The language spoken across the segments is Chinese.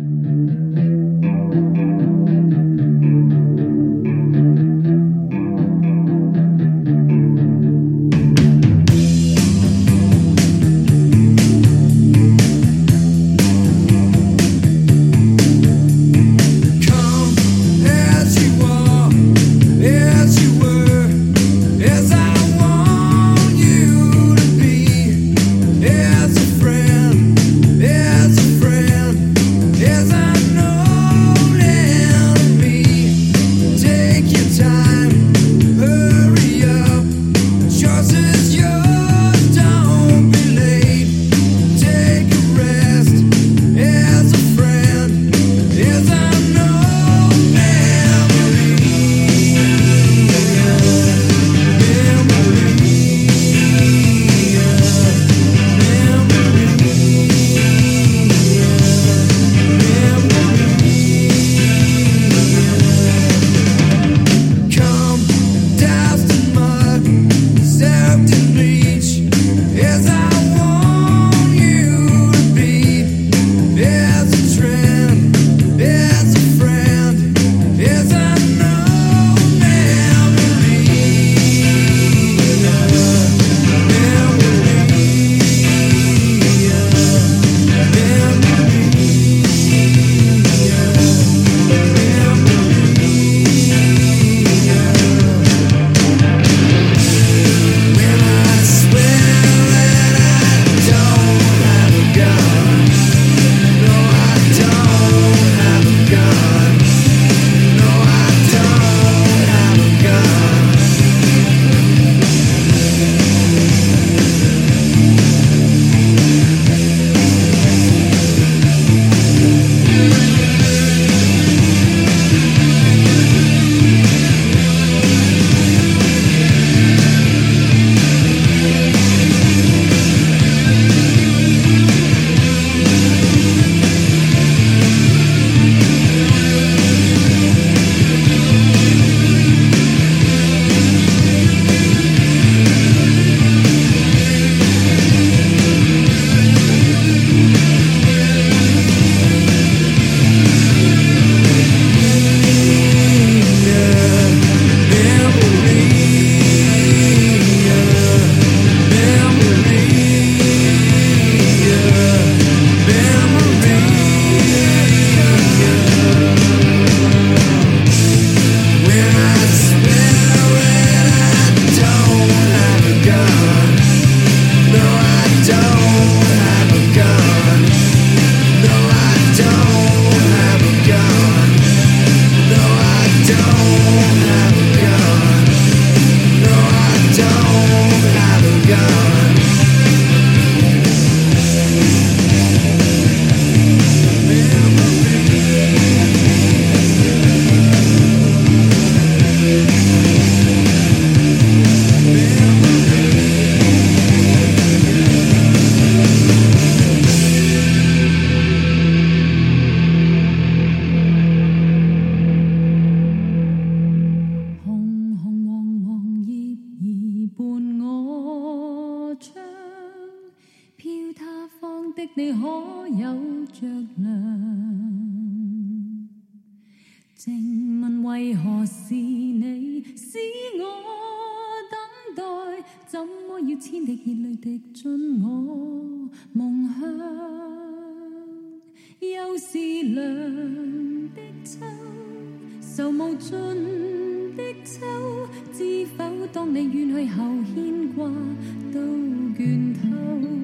Mm-hmm. 可有着凉静问为何是你使我等待怎么要千滴热泪滴进我梦乡？又是凉的秋愁无尽的秋知否当你远去后牵挂都倦透。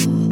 you.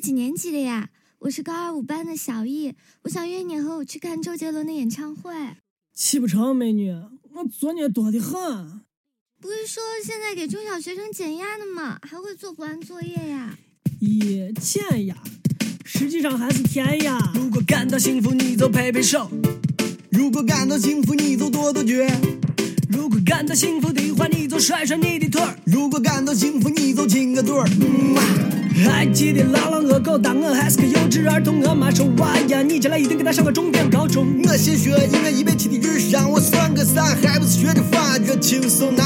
几年级的呀？我是高二五班的小易，我想约你和我去看周杰伦的演唱会。去不成，美女，我作业多得很。不是说现在给中小学生减压的吗？还会做不完作业呀？咦，减压，实际上还是填压。如果感到幸福，你就拍拍手；如果感到幸福，你就跺跺脚；如果感到幸福的话，你就甩甩你的腿儿。如果感到幸福，你就亲个嘴儿。嗯啊还记得朗朗恶狗，当我还是个幼稚儿童，我妈说娃呀，你将来一定给他上个重点高中。我先学音乐一百七的智商，我算个啥？还不是学的法，这轻松拿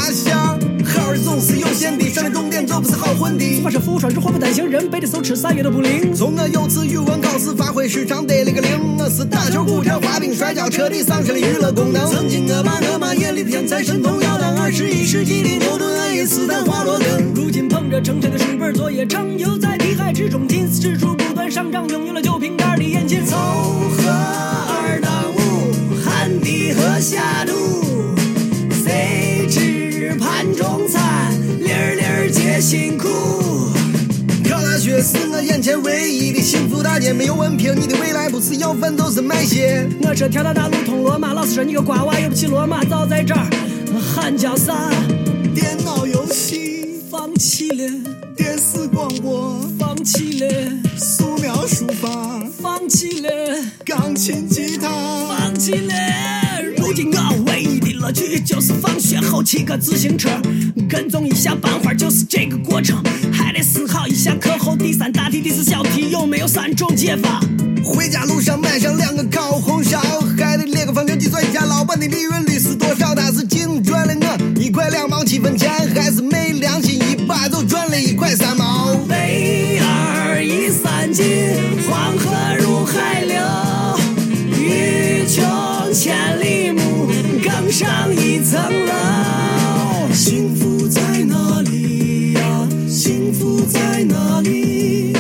我是福双日祸不单行，人背着手吃啥药都不灵。从我有次语文考试发挥失常得了个零，我是打球、股票、滑冰、摔跤，彻底丧失了娱乐功能。曾经我把我妈眼里的天才神童要当二十一世纪的牛顿、爱因斯坦、华罗庚。如今捧着成山的书本作业成，就在题海之中，近视指数不断上涨，拥有了酒瓶盖的眼睛。凑合二当五，汗滴禾下土，谁知盘中餐，粒粒皆辛苦。是我眼前唯一的幸福大街，没有文凭，你的未来不是要饭就是卖血。我这条条大路通罗马，老师说你个瓜娃有不起罗马，早在这儿喊叫啥？电脑游戏，放弃了，电视广播，放弃了，素描书法，放弃了，钢琴吉他，放弃了。如今我唯一的乐趣就是放学后骑个自行车，跟踪一下班花，就是这个过程，还得思考一下课后第三大题、第四小题有没有三种解法。回家路上买上两个烤红烧，还得列个方程计算一下老板的利润率是多少。他是净赚了我一块两毛七分钱，还是没良心一把就赚了一块三毛。福在哪里？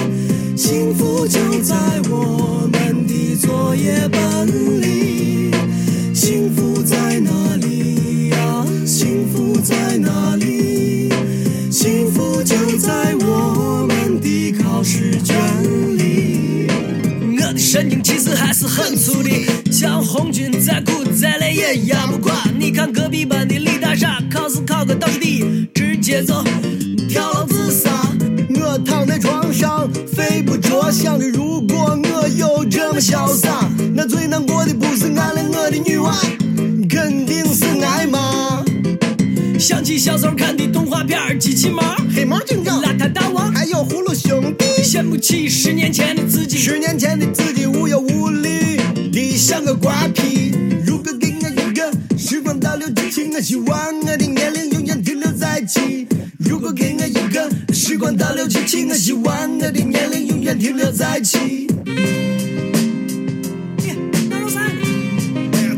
幸福就在我们的作业本里。幸福在哪里呀？幸福在哪里？幸福就在我们的考试卷里。我的神经其实还是很粗的，像红军再苦再累也压不垮。你看隔壁班的李大傻，考试考个倒数第一，直接就着，想着如果我有这么潇洒，那最难过的不是俺了我的女娃，肯定是挨骂。想起小时候看的动画片，机器猫、黑猫警长，邋遢大王，还有葫芦兄弟。羡慕起十年前的自己。十年前的自己无忧无虑的像个瓜皮。如果给我一个时光倒流机器，我希望我的年龄。如果给我一个时光倒流机器，我希望我的年龄永远停留在七。哎呀，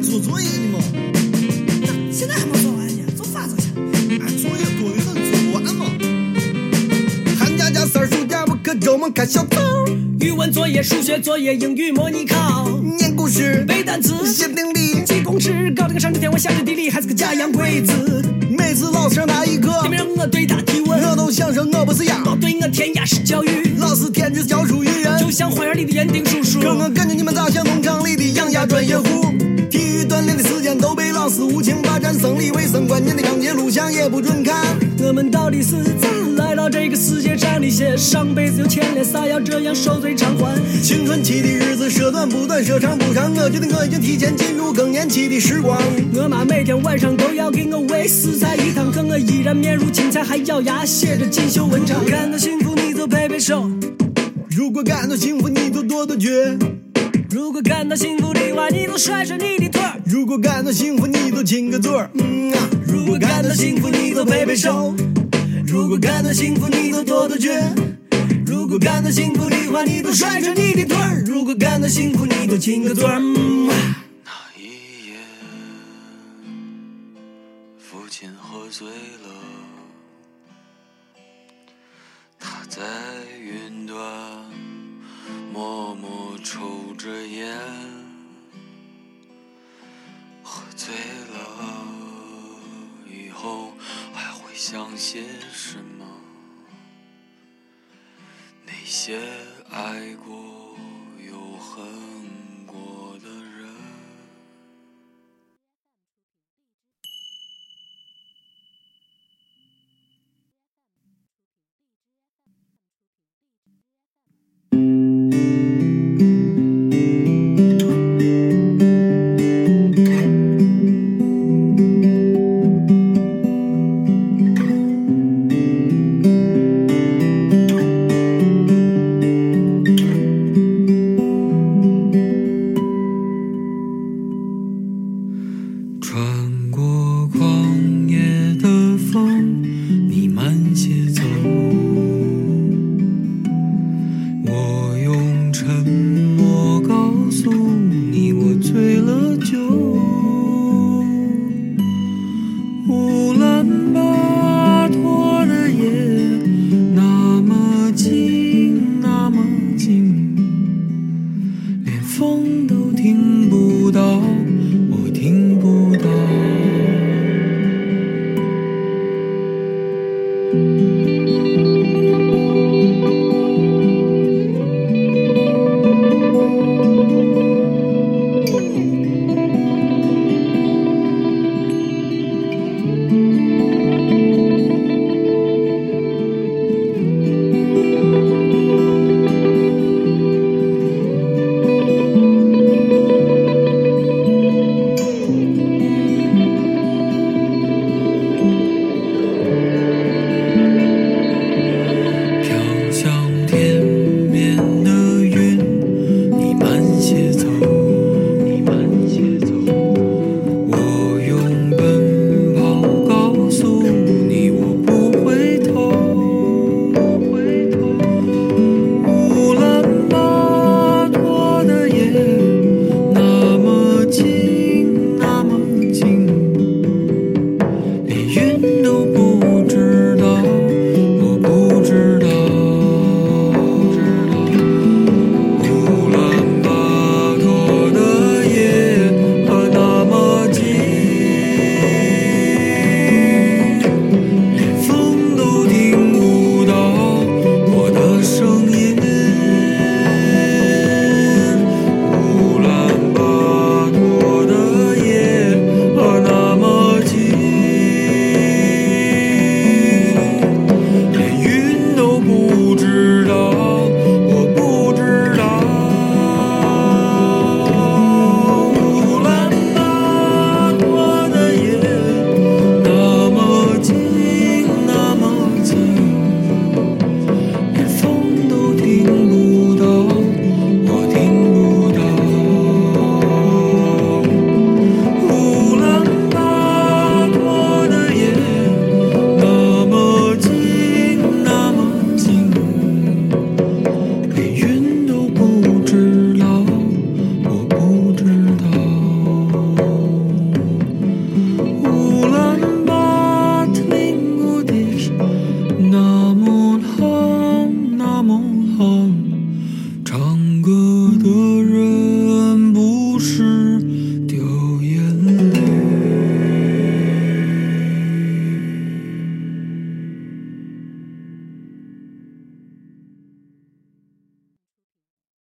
做作业呢嘛，现在还没做完呢，做啥？哎，作业多的很，做不完嘛。寒假加三儿暑假，我可周末看小灶，语文作业、数学作业、英语模拟考，念故事，背单词、写定理。记公式，搞这个上知天文下知地理，还是个假洋鬼子。每次老师让他一课，你们让我对他提问，我都想说我不是鸭。我对我填鸭式教育，老师天职教书育人，就像花园里的园丁叔叔。可我感觉你们咋像农场里的养鸭专业户？体育锻炼的时间都被老师无情霸占，生理卫生关键的章节录像也不准看。我们到底是咋来到这个世界上的些？上辈子有欠了啥，要这样受罪偿还？青春期的日子说短不短，说长不长，我觉得我已经提前进入更年期的时光。我妈每天晚上都要给我喂四菜一汤，可我依然面如青菜，还咬牙写着锦绣文章。感到幸福你就拍拍手，如果感到幸福，你就跺跺脚；如果感到幸福的话，你就甩甩你的腿儿。如果感到幸福，你就亲个嘴儿。嗯啊，如果感到幸福，你就拍拍手；如果感到幸福，你就跺跺脚；如果感到幸福的话，你就甩甩你的腿儿；如果感到幸福，你就亲个嘴儿。嗯啊那一夜，父亲喝醉了，他在抽着烟，喝醉了以后还会想些什么？那些爱过